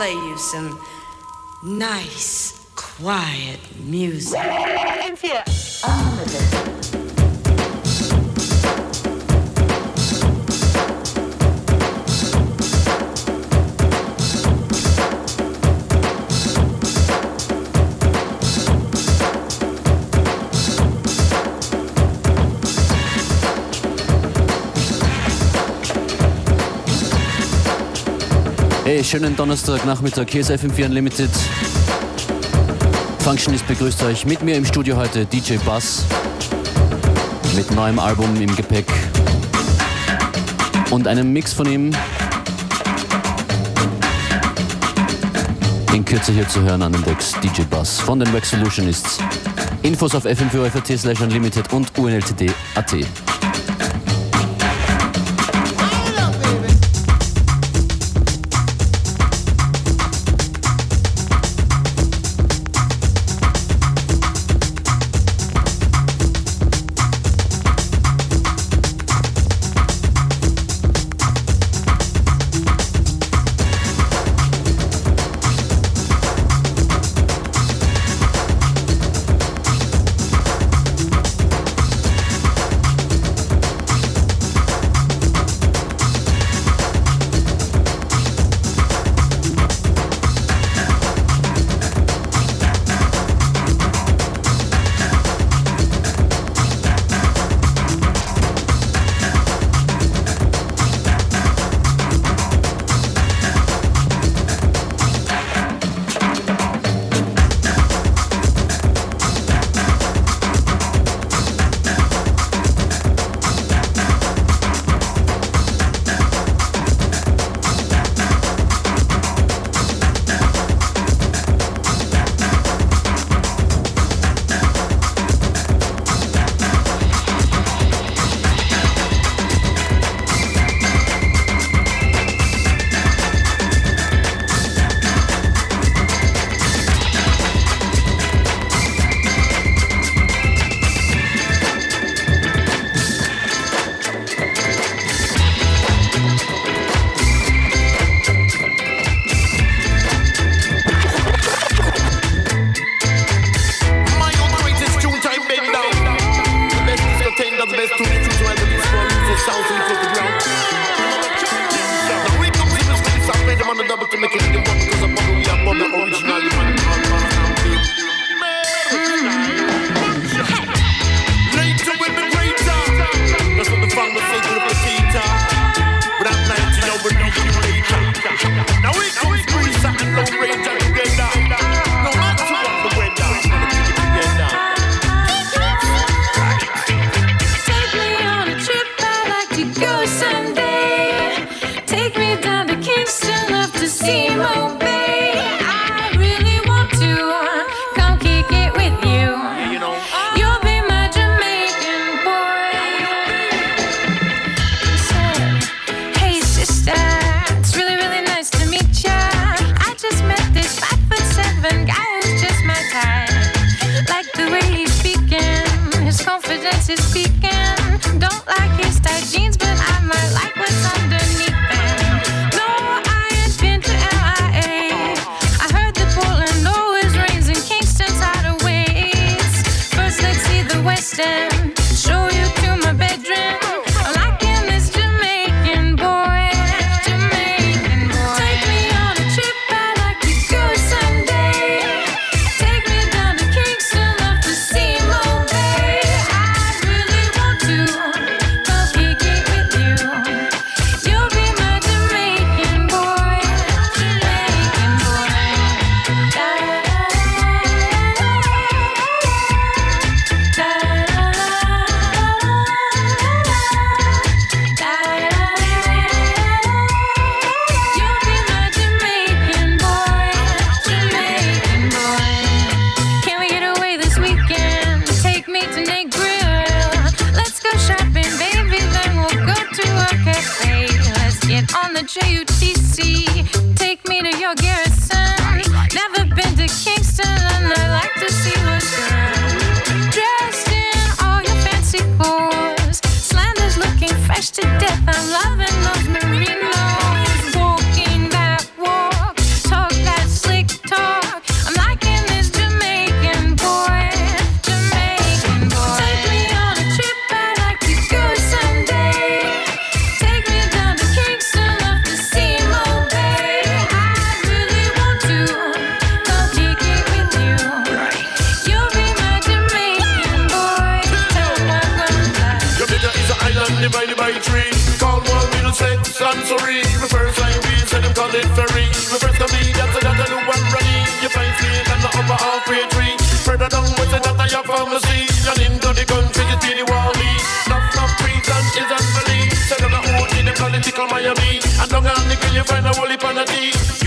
play you some nice, quiet music. M4 Unlimited. Hey, schönen Donnerstagnachmittag. Hier ist FM4 Unlimited. Functionist begrüßt euch. Mit mir im Studio heute DJ Bass. Mit neuem Album im Gepäck. Und einem Mix von ihm. In Kürze hier zu hören an den Decks DJ Bass von den Wax Solutionists. Infos auf fm4 slash unlimited und unltd.at. you find a whole heap of You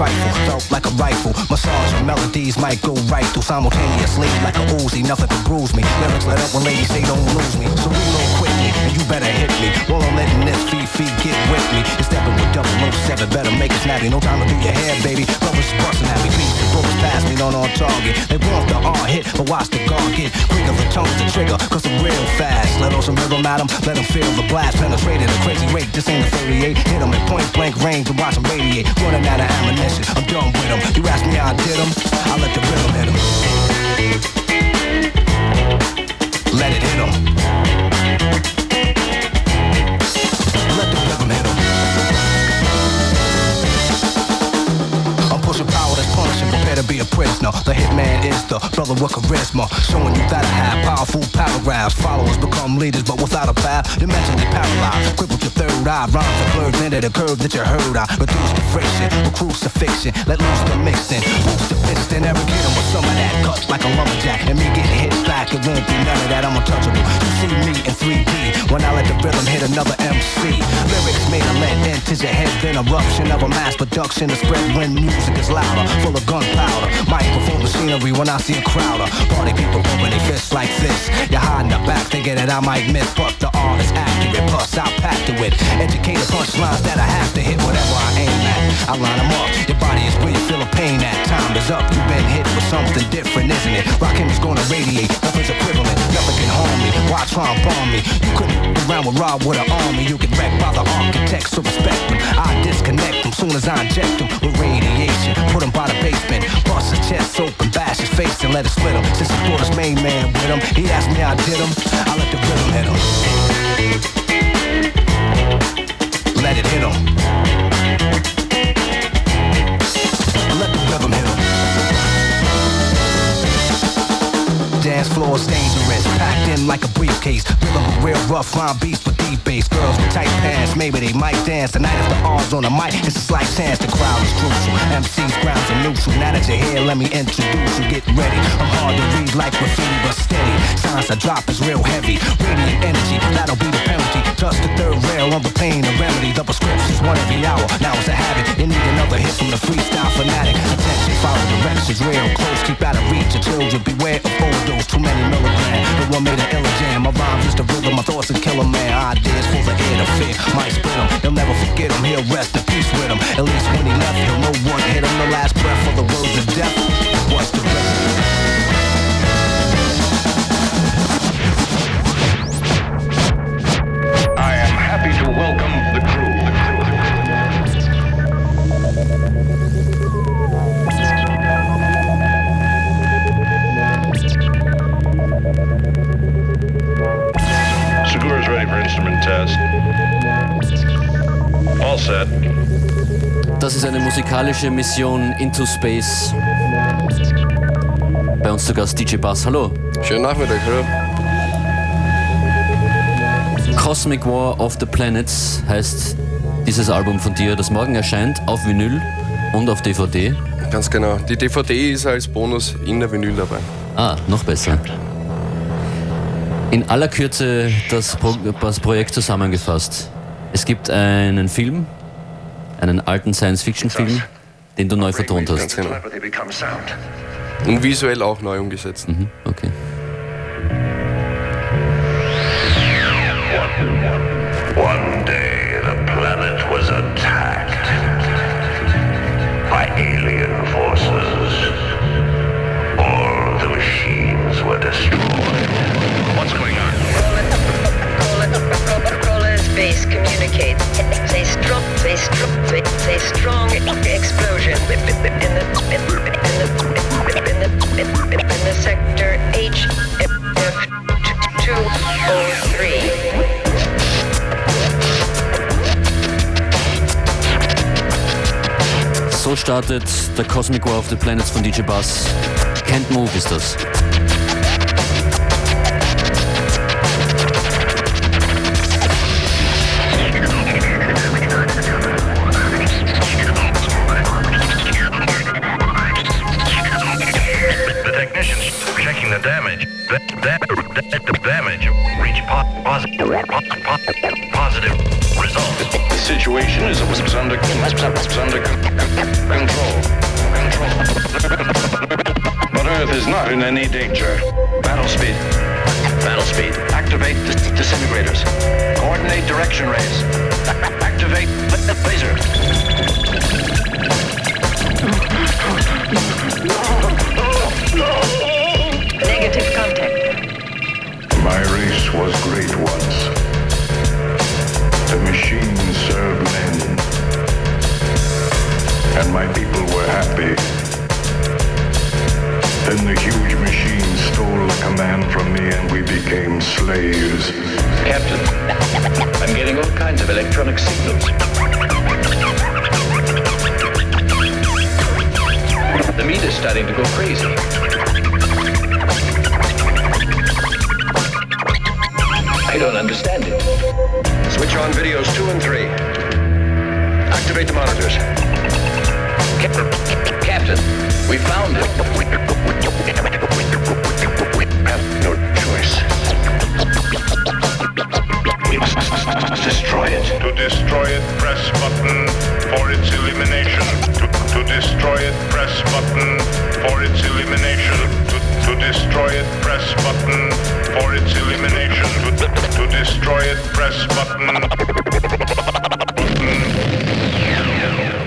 trifle, felt like a rifle. Massage melodies might go right through simultaneously like a Uzi. Nothing hit, but watch the get quicker. Tongue's the trigger, cause I'm real fast. Let on some rhythm at them, let them feel the blast. Penetrated a crazy rate, this ain't a 38. Hit them at point blank range and watch them radiate. Running out of ammunition, I'm done with them. You ask me how I did them, I let the rhythm hit them. Let it hit them. To be a prisoner. The hitman is the brother with charisma, showing you that I have powerful paragraphs. Followers become leaders, but without a path, you're mentally paralyzed. Crippled your third eye, rhymes are blurred into the curve that you heard. I reduce the friction, with crucifixion, let loose the mixing, boost the piston, every kid with some of that cuts like a lumberjack, and me getting hit back. It won't be none of that. I'm untouchable. You see me in 3D when I let the rhythm hit another MC. Lyrics made a lead into your head, then eruption of a mass production to spread when music is louder, full of gunpowder louder. Microphone machinery when I see a crowd party people pumping their fists like this. You're hiding the back thinking that I might miss, but the art is accurate. Plus, I packed it with educated punchlines that I have to hit whatever I aim at. I line them up. Your body is where you feel a pain at. Time is up. You've been hit with something different, isn't it? Rockin' is gonna radiate. Nothing's equivalent. Nothing can harm me. Why try and bomb me? You couldn't around with Rob with an army. You get wrecked by the architects, so respect them. I disconnect them soon as I inject them with radiation. Put them by the basement. Bust his chest open, bash his face and let it split him. Since he brought his main man with him, he asked me how I did him. I let the rhythm hit him. Let it hit him. Dance floor is dangerous. Packed in like a briefcase. Rhythm real rough, rhyme beats with deep bass. Girls with tight pants, maybe they might dance. Tonight if the R's on the mic, it's a slight chance. The crowd is crucial. MC's grounds are neutral. Now that you're here, let me introduce you. Get ready. I'm hard to read like graffiti, but steady. Signs I drop is real heavy. Radiant energy, that'll be the penalty. Just the third rail on the pain and remedy. The prescription's one every hour. Now it's a habit. You need another hit from the freestyle fanatic. Attention, follow directions real close. Keep out of reach of children. Beware of overdose. Too many milligrams. The one made an illa jam. My rhymes just a rhythm. My thoughts a killer man. Ideas full of air to fit. Might spit him. He'll never forget him. He'll rest in peace with him. At least when he left, he'll know what hit him. The last breath of the words of death. What's the am happy to welcome instrument test. All set. Das ist eine musikalische Mission into Space. Bei uns zu Gast DJ Bass. Hallo. Schönen Nachmittag, hallo. Cosmic War of the Planets heißt dieses Album von dir, das morgen erscheint auf Vinyl und auf DVD. Ganz genau. Die DVD ist als Bonus in der Vinyl dabei. Ah, noch besser. In aller Kürze das, Pro das Projekt zusammengefasst. Es gibt einen Film, einen alten Science-Fiction-Film, den du neu vertont hast. genau. Und visuell auch neu umgesetzt. Mhm, okay. One day Base communicates. Strong, a strong, a strong explosion in the in the in the in the sector H F two oh three. So startet der Cosmic War of the Planets von DJ Bass. Can't Move ist das. Damage. That, that, that the damage reached po- positive, po- po- positive results. The situation is was under, was under control. Control. But Earth is not in any danger. Battle speed. Battle speed. Activate dis- disintegrators. Coordinate direction rays. Activate la- laser. Negative oh, And my people were happy. Then the huge machine stole the command from me and we became slaves. Captain, I'm getting all kinds of electronic signals. The meter's starting to go crazy. I don't understand it. Switch on videos two and three. Activate the monitors. Captain, we found. We have no choice. We must destroy it. To destroy it, press button for its elimination. To, to destroy it, press button for its elimination. To, to destroy it, press button for its elimination. To, to destroy it, press button.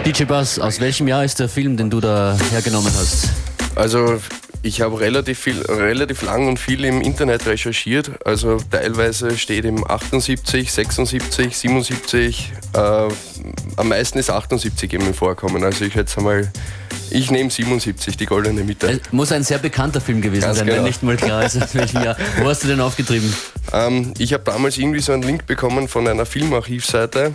DJ Bass, aus welchem Jahr ist der Film, den du da hergenommen hast? Also ich habe relativ viel, relativ lang und viel im Internet recherchiert. Also teilweise steht im 78, 76, 77. Äh, am meisten ist 78 eben vorkommen. Also ich schätze mal, ich nehme 77, die goldene Mitte. Es muss ein sehr bekannter Film gewesen Ganz sein, genau. wenn nicht mal klar ist, aus welchem Jahr. Wo hast du den aufgetrieben? Ähm, ich habe damals irgendwie so einen Link bekommen von einer Filmarchivseite.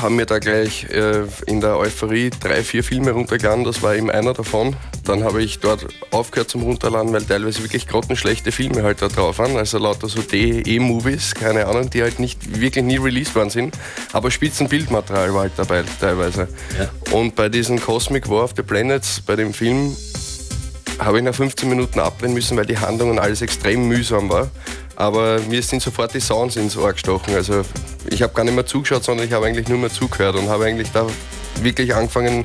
Haben mir da gleich äh, in der Euphorie drei, vier Filme runtergeladen. Das war eben einer davon. dann habe ich dort aufgehört zum Runterladen, weil teilweise wirklich grottenschlechte Filme halt da drauf waren. Also lauter so D-E-Movies, keine Ahnung, die halt nicht wirklich nie released worden sind. Aber Spitzenbildmaterial war halt dabei teilweise. Ja. Und bei diesem Cosmic War of the Planets, bei dem Film, habe ich nach 15 Minuten abdrehen müssen, weil die Handlung und alles extrem mühsam war. Aber mir sind sofort die Sounds ins Ohr gestochen. Also ich habe gar nicht mehr zugeschaut, sondern ich habe eigentlich nur mehr zugehört und habe eigentlich da wirklich angefangen,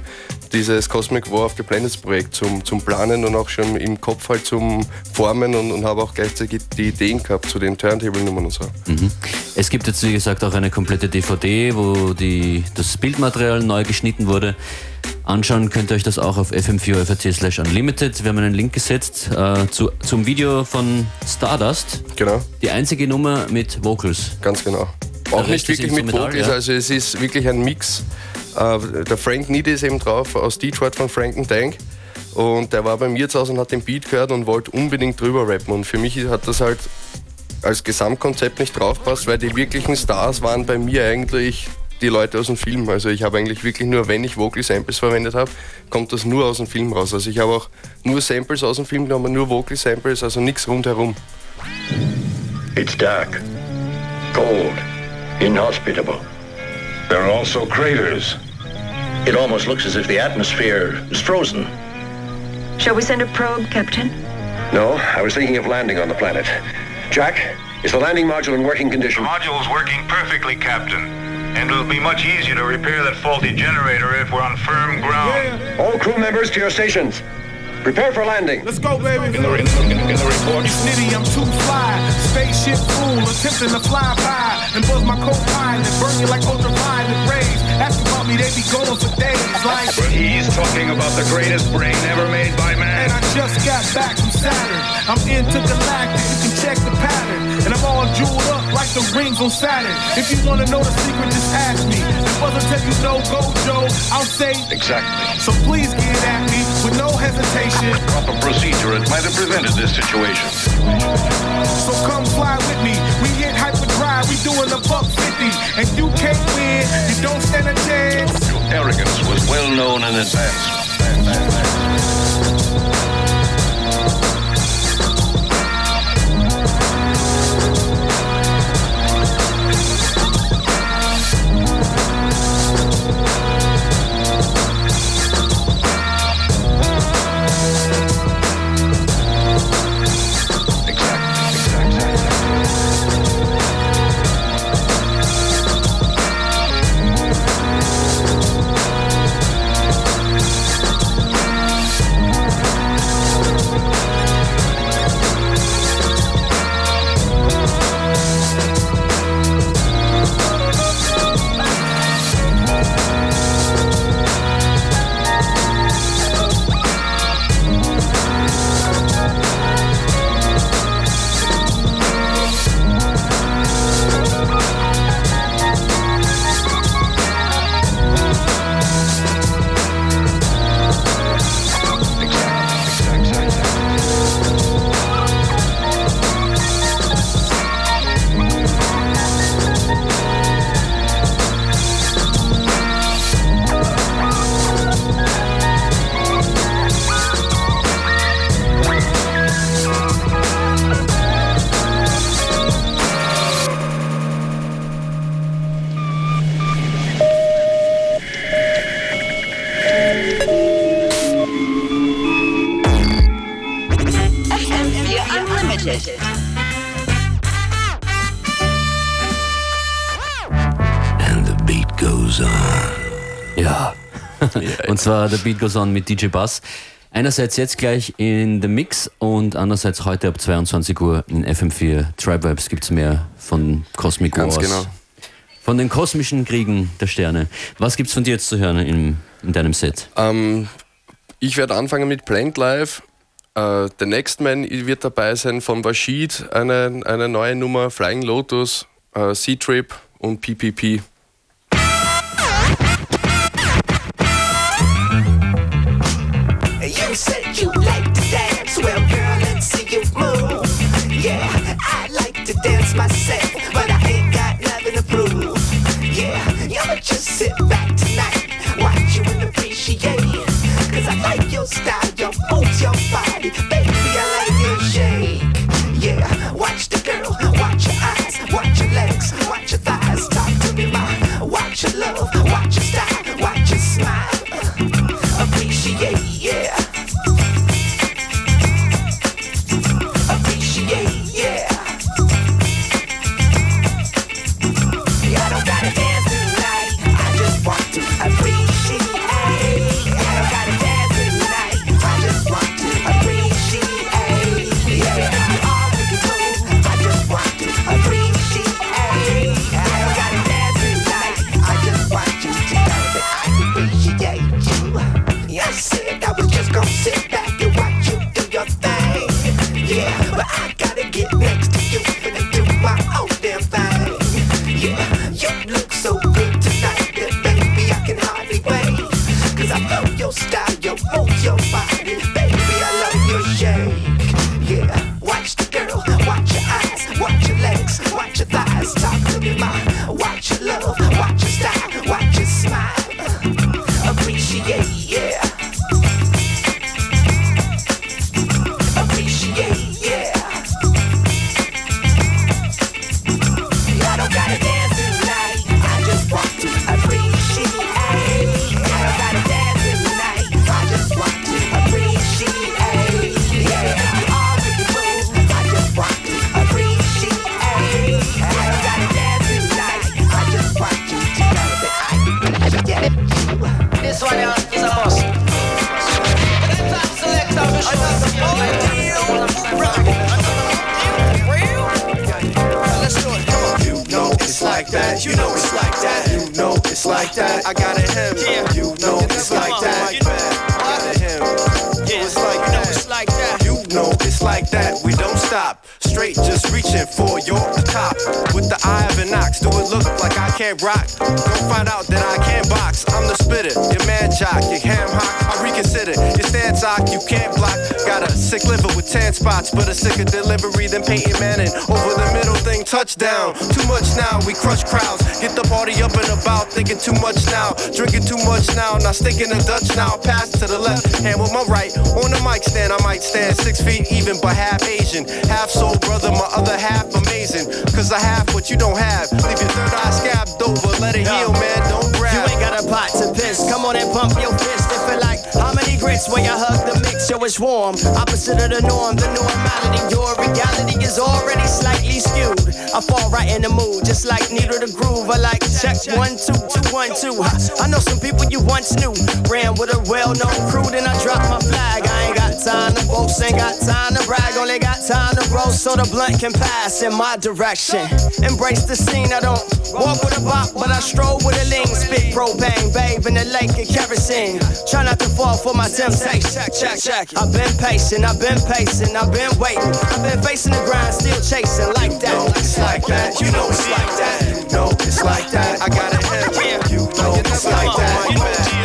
dieses Cosmic War of the Planets Projekt zum, zum Planen und auch schon im Kopf halt zum Formen und, und habe auch gleichzeitig die Ideen gehabt zu den Turntable-Nummern und so. Es gibt jetzt, wie gesagt, auch eine komplette DVD, wo die, das Bildmaterial neu geschnitten wurde. Anschauen könnt ihr euch das auch auf fm4 slash unlimited. Wir haben einen Link gesetzt äh, zu, zum Video von Stardust. Genau. Die einzige Nummer mit Vocals. Ganz genau. Auch nicht wirklich mit Vocals, ja. also es ist wirklich ein Mix. Äh, der Frank Needy ist eben drauf, aus Detroit von Frank Tank. Und der war bei mir zu Hause und hat den Beat gehört und wollte unbedingt drüber rappen. Und für mich hat das halt als Gesamtkonzept nicht draufpasst, weil die wirklichen Stars waren bei mir eigentlich die Leute aus dem Film. Also ich habe eigentlich wirklich nur, wenn ich Vocal Samples verwendet habe, kommt das nur aus dem Film raus. Also ich habe auch nur Samples aus dem Film genommen, nur Vocal Samples, also nichts rundherum. It's dark, cold, inhospitable. There are also craters. It almost looks as if the atmosphere is frozen. Shall we send a probe, Captain? No, I was thinking of landing on the planet. Jack, is the landing module in working condition? The condition? module's working perfectly, Captain. And it'll be much easier to repair that faulty generator if we're on firm ground. All crew members to your stations. Prepare for landing. Let's go, baby. In the, in the, in the report, Nitty, I'm too fly. Spaceship fool, attempting to fly by and buzz my co-pilot, burn you like ultraviolet rays. Ask about me, they be going for days. Like, but he's talking about the greatest brain ever made by man. and I just got back from Saturn. I'm intergalactic, on Saturn. If you wanna know the secret, just ask me. If others tell you no go, Joe, I'll say. Exactly. So please get at me with no hesitation. Proper procedure, it might have prevented this situation. So come fly with me. We hit hyperdrive, we doing a buck 50. And you can't win, you don't stand a chance. Your arrogance was well known in advance. Zwar The Beat Goes On mit DJ Bass. Einerseits jetzt gleich in The Mix und andererseits heute ab 22 Uhr in FM4 Tribe Vibes gibt es mehr von Cosmic Ganz Wars. genau. Von den kosmischen Kriegen der Sterne. Was gibt's von dir jetzt zu hören in, in deinem Set? Ähm, ich werde anfangen mit Plant Live. Äh, The Next Man wird dabei sein von Washid, eine, eine neue Nummer, Flying Lotus, äh, C-Trip und PPP. your style, yo, hold your body. Your stance ock. You can't block. Got a sick liver with tan spots. But a sicker delivery than Peyton Manning. Over the middle thing. Touchdown. Too much now. We crush crowds. Get the party up and about. Thinking too much now. Drinking too much now. Not sticking to Dutch now. Pass to the left hand with my right. On the mic stand, I might stand six feet even, but half Asian. Half soul brother, my other half amazing. Cause I have what you don't have. Leave your third eye scabbed over. Let it heal, man. Don't grab. You ain't got a pot to piss. Come on and pump your fist. If it like grits when you hug the mix, yo, it's warm. Opposite of the norm, the normality. Your reality is already slightly skewed. I fall right in the mood, just like needle the groove. I like check one, two, two, one, two. I know some people you once knew. Ran with a well-known crew, then I dropped my flag. I ain't got time to boast, ain't got time to brag, only got time to roll so the blunt can pass in my direction. Embrace the scene, I don't walk with a bop, but I stroll with a lean. Spit propane, babe in the lake of kerosene. Try not to fall for my temptation. Check, check, check. I've been patient, I've been pacing, I've been waiting. I've been facing the grind, still chasing like that. It's like that. You know it's like that. You know it's like that. I got a him. You know it's like that.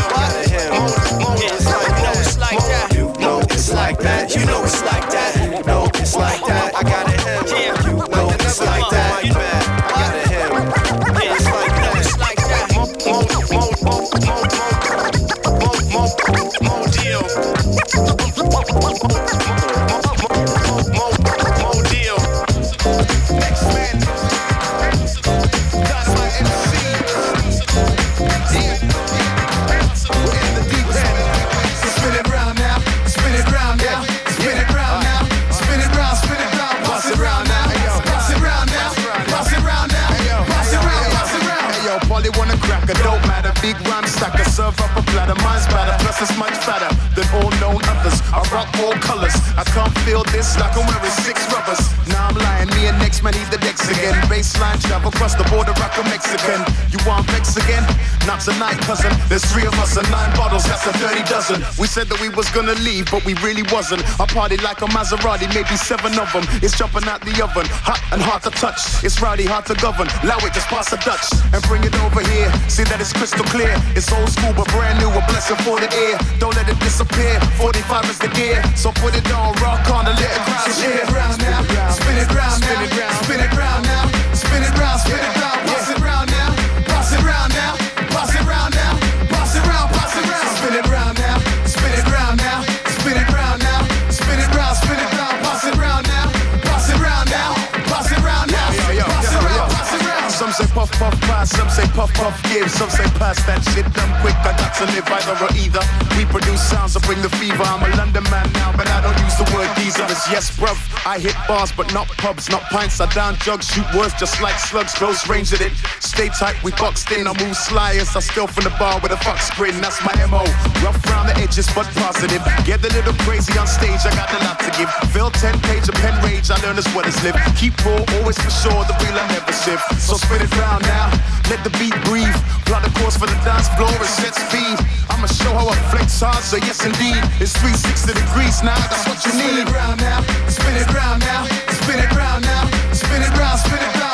That. You know it's like that. You know it's like that. I got a him. You know it's like that. I got a him. It's like that. It's like that. Mo, mo, mo, mo, mo, mo, mo, mo deal. Mo, big rhyme stacker, serve up a platter, mine's better, plus it's much fatter than all known others. I rock all colors, I can't feel this like I'm wearing six rubbers. Now I'm lying, me and next man he's the decks again. Baseline travel across the border, rock a Mexican. You want vex again? Not tonight, cousin. There's three of us and nine bottles, that's a dirty dozen. We said that we was gonna leave, but we really wasn't. I party like a Maserati, maybe seven of them. It's jumping out the oven, hot and hard to touch. It's rowdy, hard to govern. Allow it, just pass the Dutch and bring it over here. See that it's crystal clear. It's old school, but brand new, a blessing for the ear. Don't let it disappear. 45 is the gear, so put it on, rock on, and let the crowd Spin it round now, spin it round now, spin it round now, spin it round, spin it round puff, puff. Some say puff, puff, give. Some say pass that shit done quick. I got to live either or either. We produce sounds that bring the fever. I'm a London man now, but I don't use the word geezer. It's yes, bruv. I hit bars, but not pubs, not pints. I down jugs, shoot words just like slugs. Close range at it. Stay tight, we boxed in. I move sly as I steal from the bar with a fox grin. That's my MO. Rough round the edges, but positive. Get a little crazy on stage. I got a lot to give. Fill 10 page of pen rage. I learn as well as live. Keep raw, always for sure. The real I never sieve. So spin it round now. Let the beat breathe. Plot the course for the dance floor and set speed. I'ma show how I flex hard, so yes indeed. It's 360 degrees now, that's what you need. Spin it round now, spin it round now, spin it round now, spin it round, spin it round,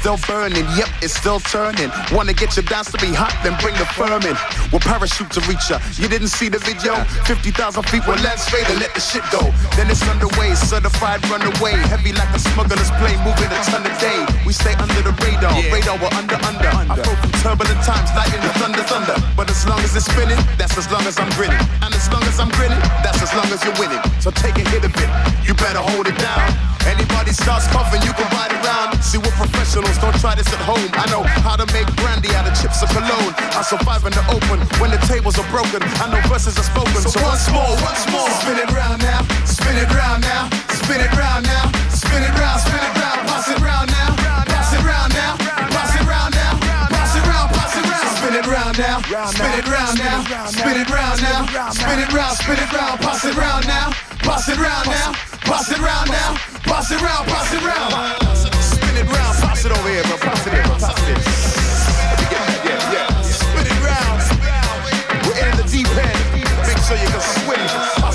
still burning. Yep, it's still turning. Wanna get your dance to be hot, then bring the firm in. We'll parachute to reach ya. You didn't see the video? 50,000 feet with Lance Vader, let the shit go. Then it's underway, certified runaway. Heavy like a smuggler's plane, moving a ton a day. We stay under the radar, radar we're under, under. I flow from turbulent times, lightning the thunder, thunder. But as long as it's spinning, that's as long as I'm grinning. And as long as I'm grinning, that's as long as you're winning. So take a hit of it, you better hold it down. Anybody starts coughing, you can ride around. See, we're professionals, don't try this at home. I know how to make brandy out of chips and cologne. I survive in the open when the tables are broken. I know verses are spoken. So, so once more, once more. Spin it round now. Spin it round now. Spin it round now. Spin it round. Spin it round. Pass it round now. Pass it round now. Pass it round now. Pass it round. Pass it round. Spin it round now. Spin it round now. Spin it round now. Spin it round. Spin it round. Pass it round now. Pass it round now. Pass it round now. Pass it round. Pass it round it round, pass it over here, bro. Pass it here, bro. Pass it. Yeah, yeah, yeah. Spin it round. We're in the deep end. Make sure you can swim.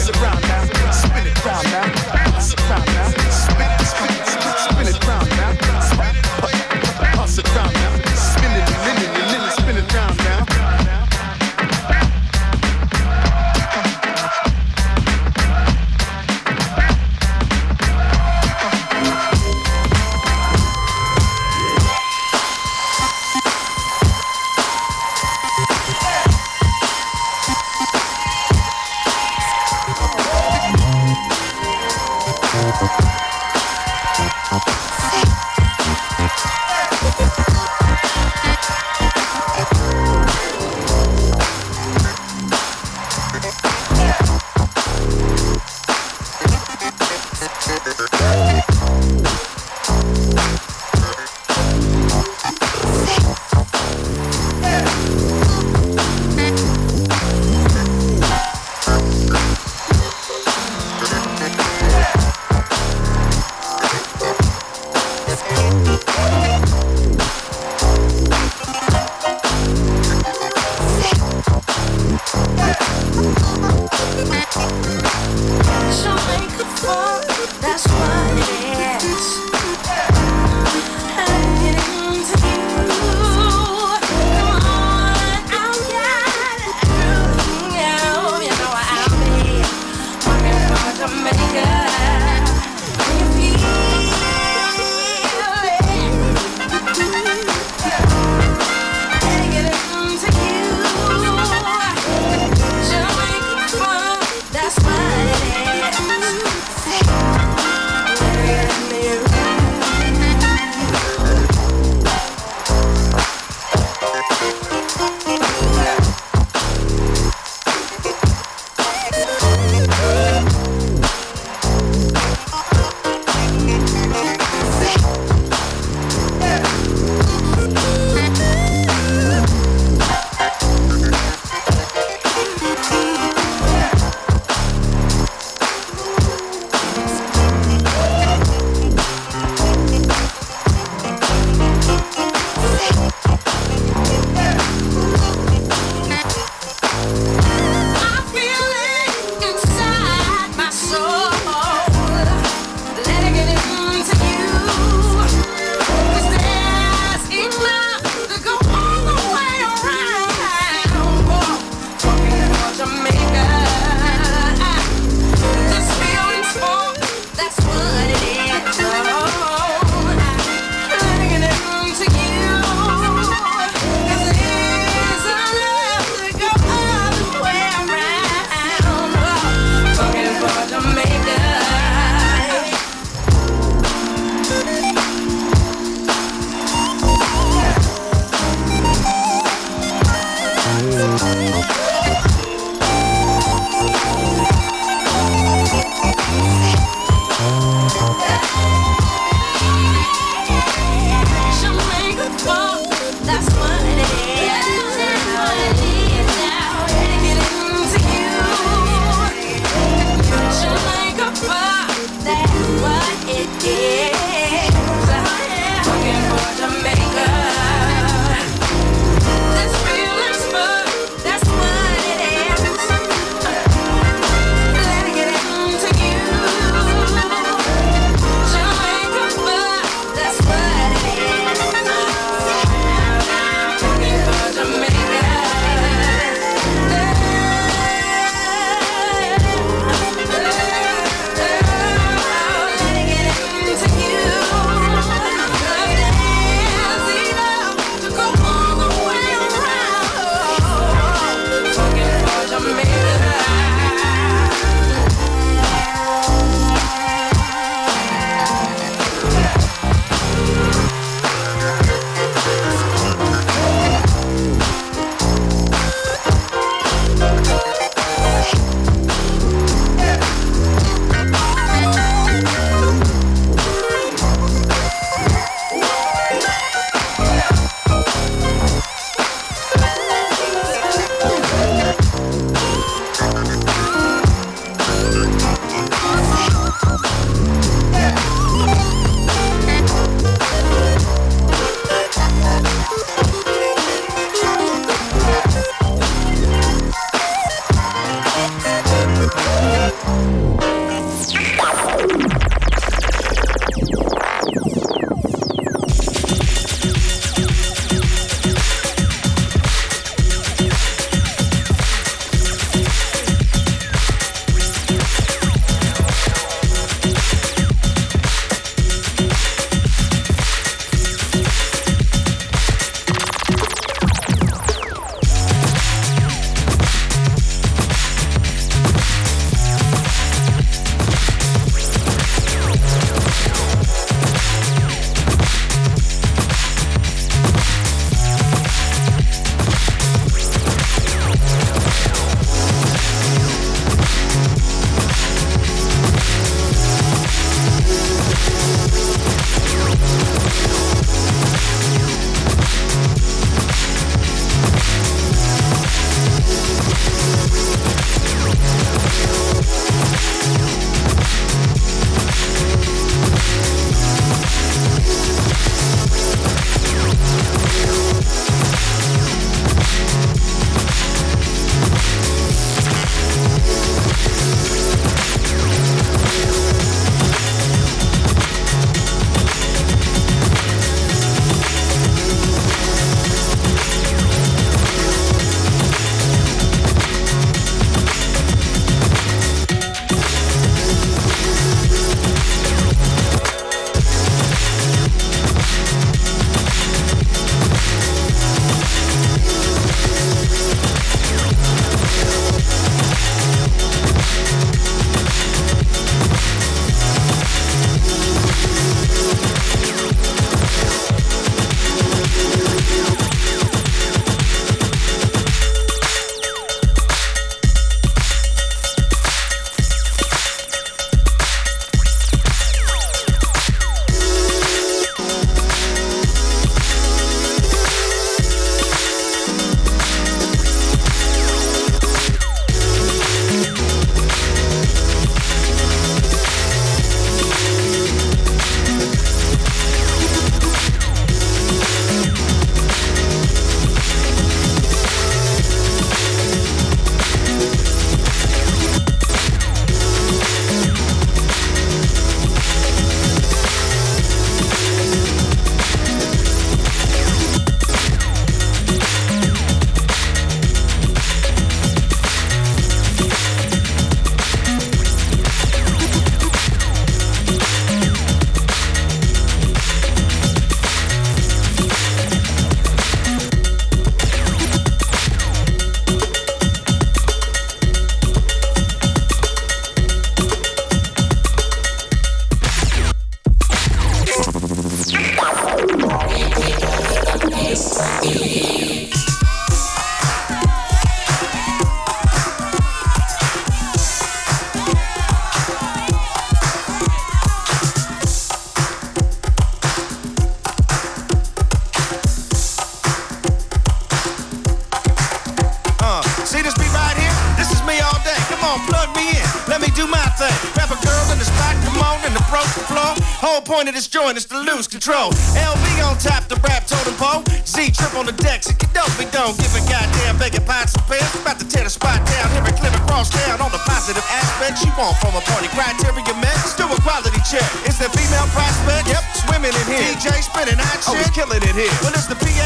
Control. LB on top, the rap totem pole. Z-Trip on the decks, it don't be don't give a goddamn begging pots and pants. About to tear the spot down, here and Clement across down on the positive aspects you want from a party. Criteria met, let's do a quality check. Is the female prospect, yep, swimming in here. DJ spinning hot shit, oh, killing it here. Well, it's the PA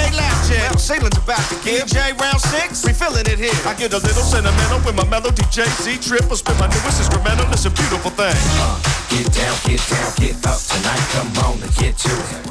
check. Well, ceiling's about to give. DJ round six, we feeling it here. I get a little sentimental with my melody, JZ trip. I spit my newest instrumental, it's a beautiful thing. Uh, get down, get down, get up tonight, come on and get to it.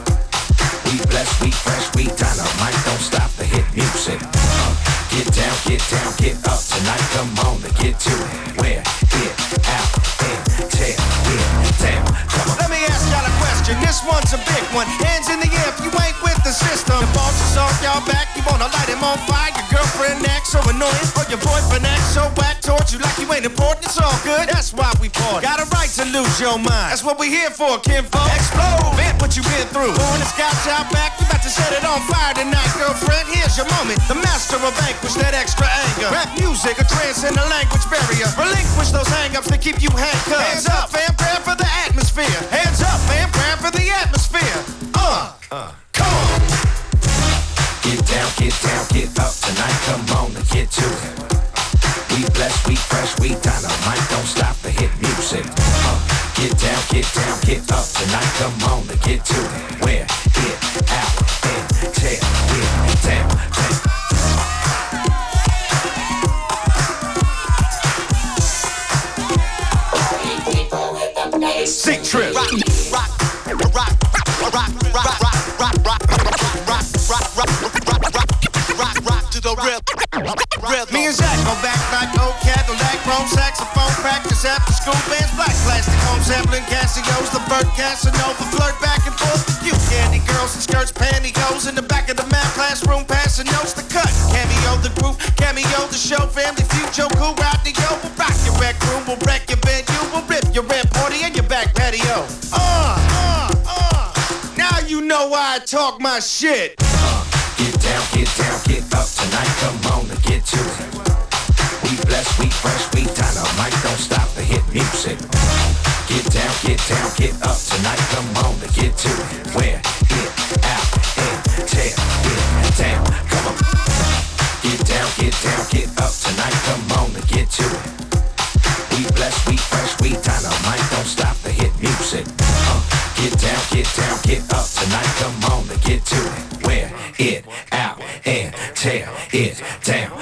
We blessed, we fresh, we dynamite, don't stop the hit music. Uh, get down, get down, get up tonight, come on and get to it. Where it out and tear it down. Come on. Let me ask y'all a question. This one's a big one. Hands in the air if you ain't with the system. The boss is off y'all back, you wanna light him on fire. Girlfriend so annoying, or your boyfriend acts so whack towards you like you ain't important. It's all good. That's why we party. Got a right to lose your mind. That's what we here for, kinfolk. Explode. Vent what you been through. Born the scouts out back, you about to set it on fire tonight, girlfriend. Here's your moment. The master of vanquish that extra anger. Rap music, a transcend the language barrier. Relinquish those hang-ups that keep you handcuffed. Hands up, fam, grab for the atmosphere. Hands up, fam, grab for the atmosphere. Uh, uh, come on. Get down, get down, get up tonight. Come on and get to it. We blessed, we fresh, we dynamite. Don't stop the hit music. Uh, get down, get down, get up tonight. Come on and get to it. Where? Get out, and tear, get down, down. Sick trip. Rock, rock, rock, rock, rock, rock. Real. Me and Zach go back like old Cadillac, chrome saxophone practice after school bands, black plastic home sampling Casios, the Burt Casanova flirt back and forth with you candy girls in skirts, pantyhose in the back of the math classroom, passing notes to cut. Cameo the group, cameo the show, family future, Cool, Yo, we'll rock your rec room, we'll wreck your venue, we'll rip your red party and your back patio. Know why I talk my shit. Get down, get down, get up tonight, come on and get to it. We blessed, we fresh, we dynamite, don't stop the hit music. Get down, get down, get up tonight, come on and get to it. Where it out and tear it down. Come on. Get down, get down, get up tonight, come on and get to it. We blessed, we fresh, we dynamite, don't stop the hit music. Uh, get down, get down, get up tonight, come on and get to it. Where it out and tear it down.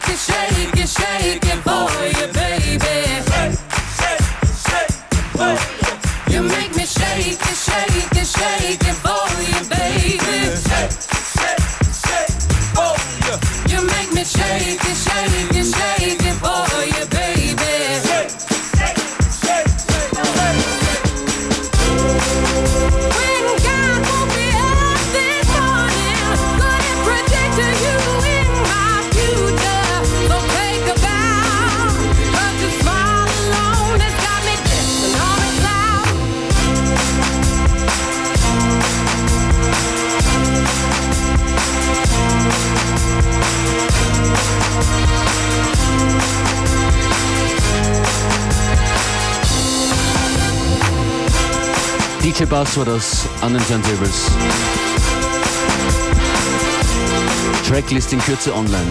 shake it, shake it, shake it for you. Blast war das an den Turntables. Tracklist in Kürze online.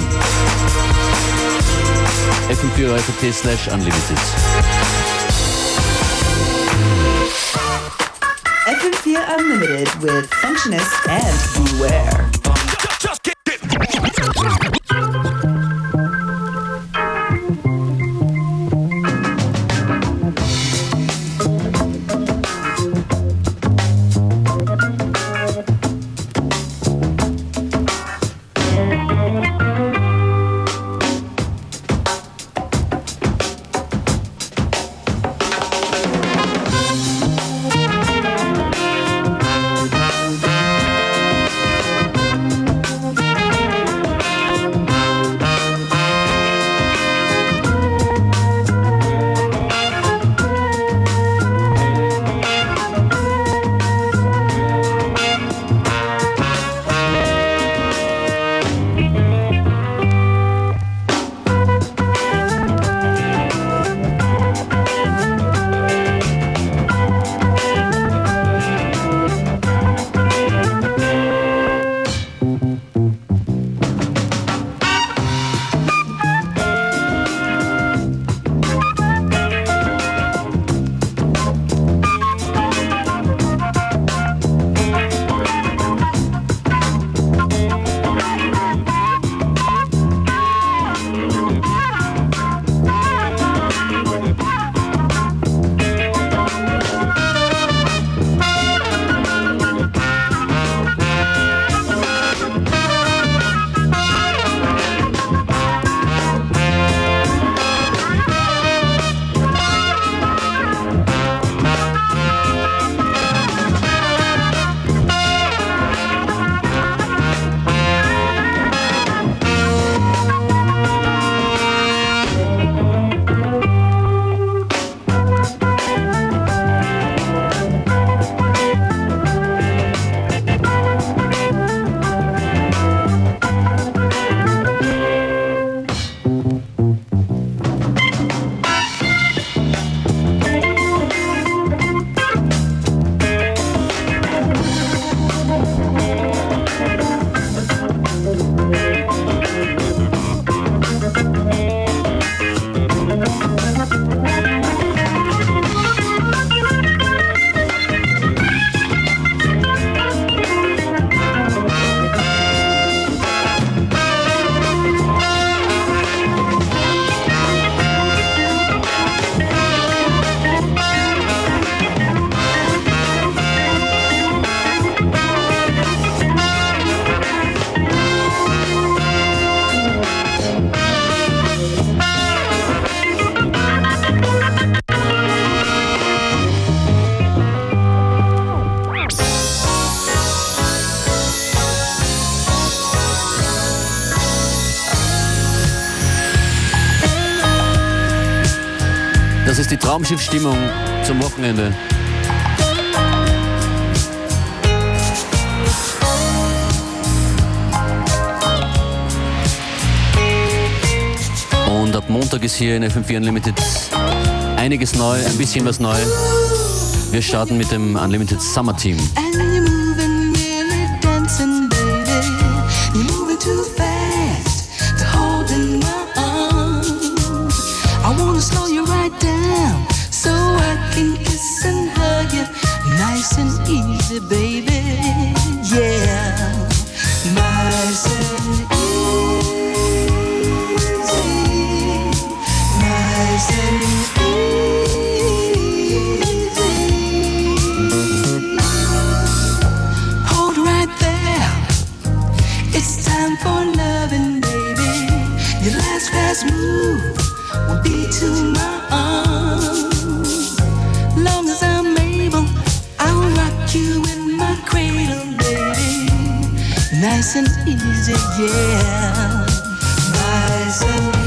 fm4.at slash unlimited. FM4 Unlimited with Functionist and Beware. Stimmung zum Wochenende. Und ab Montag ist hier in FM4 Unlimited einiges neu, ein bisschen was neu. Wir starten mit dem Unlimited Summer Team. last move will be to my arms. Long as I'm able, I'll rock you in my cradle, baby. Nice and easy, yeah. Nice and easy.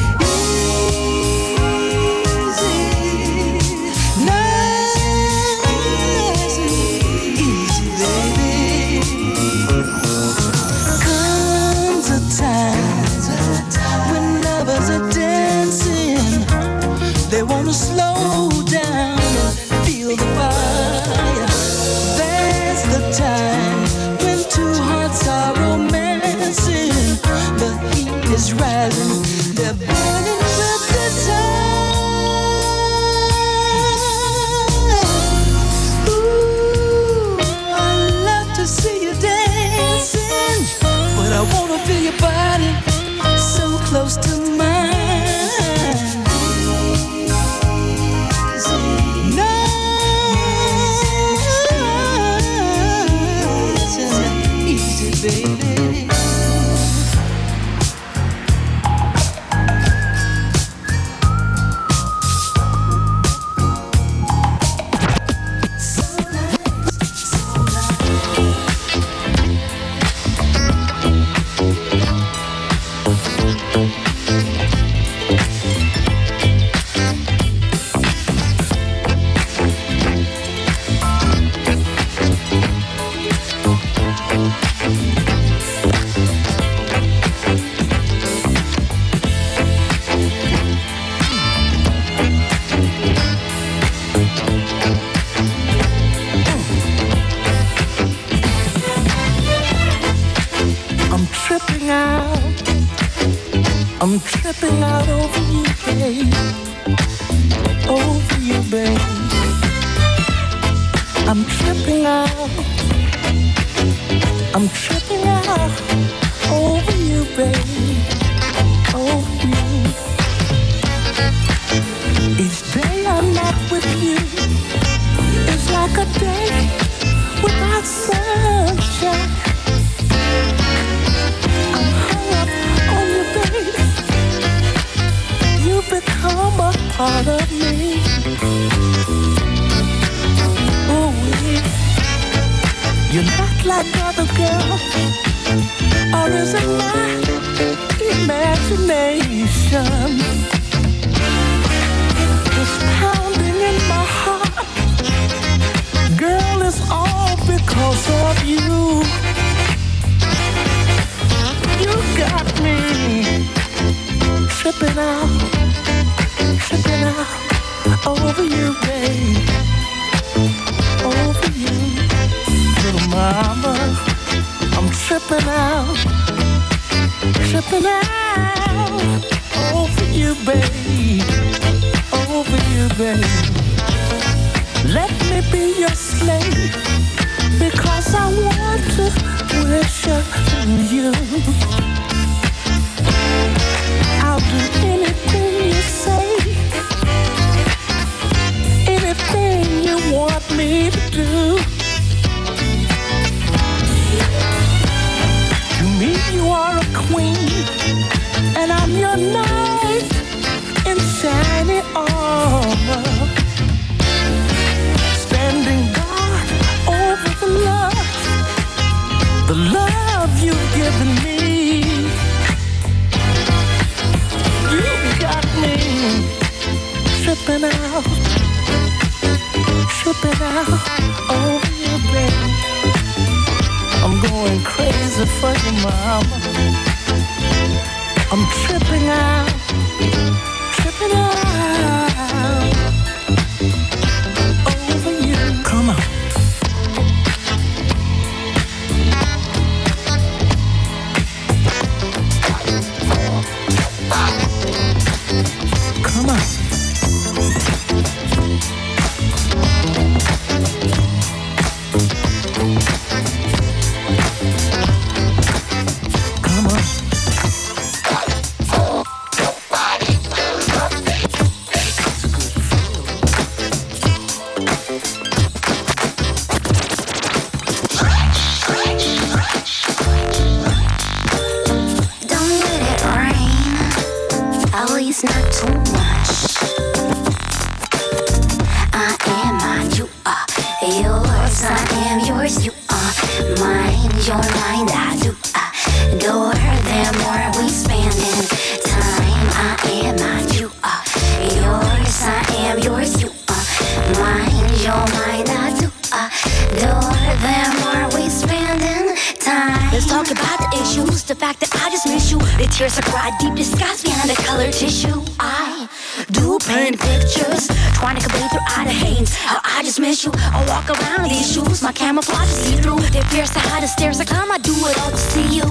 Tears I cried deep disgust behind the colored tissue. I do paint pictures, trying to convey throughout the haze. How I just miss you. I walk around in these shoes, my camouflage is see through. They pierce the hide the stairs. I climb, I do it all to see you.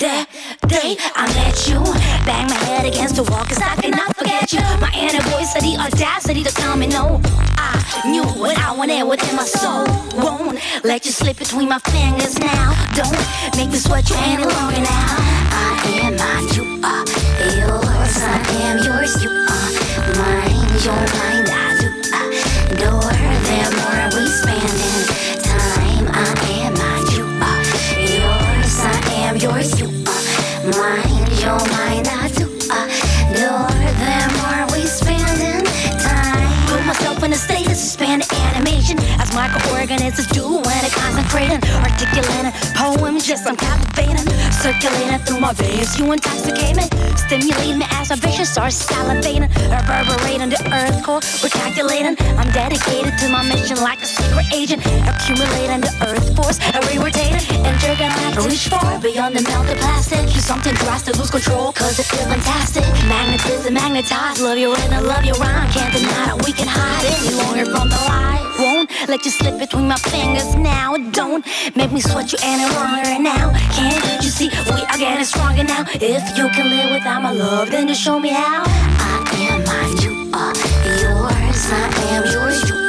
That day I met you, bang my head against the wall, cause I cannot forget you. My inner voice had the audacity to tell me no. I knew what I wanted within my soul. Won't let you slip between my fingers now. Don't make me sweat you any longer now. I am mine, you are yours. I am yours, you are mine. Your mind, I do adore. The more we spend in time, I am mine, you are yours. I am yours, you microorganisms do when I concentrate and articulating poems. Yes, I'm captivating, circulating through my veins. You intoxicate me, stimulate me as my vision starts salivating, reverberating the earth core. We're calculating. I'm dedicated to my mission like a secret agent, accumulating the earth force, re-rotating, and you're gonna have to reach far beyond the melted plastic. You something drastic, lose control, cause it feels fantastic. Magnetism, magnetized, love your rhythm, love your rhyme. Can't deny that we can hide any longer from the lies. Won't let you slip between my fingers now. Don't make me sweat you any longer now. Can't you see we are getting stronger now? If you can live without my love, then just show me how. I am mine, you are yours. I am yours, you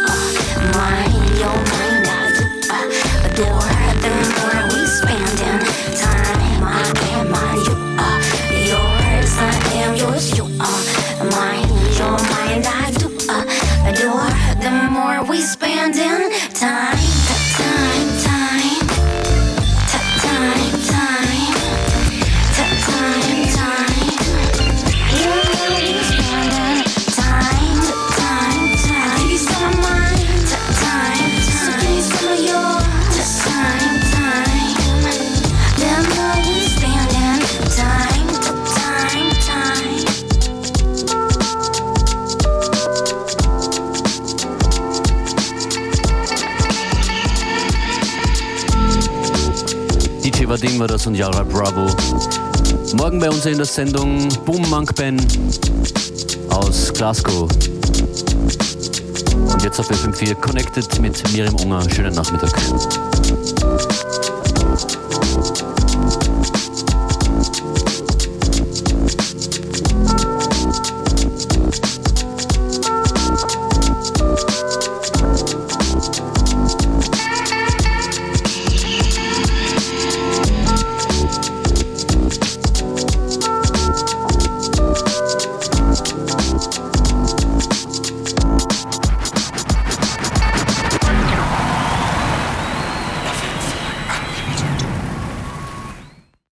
Vadim war das und Yara Bravo. Morgen bei uns in der Sendung Boom Monk Ben aus Glasgow. Und jetzt auf FM4 Connected mit Miriam Unger. Schönen Nachmittag.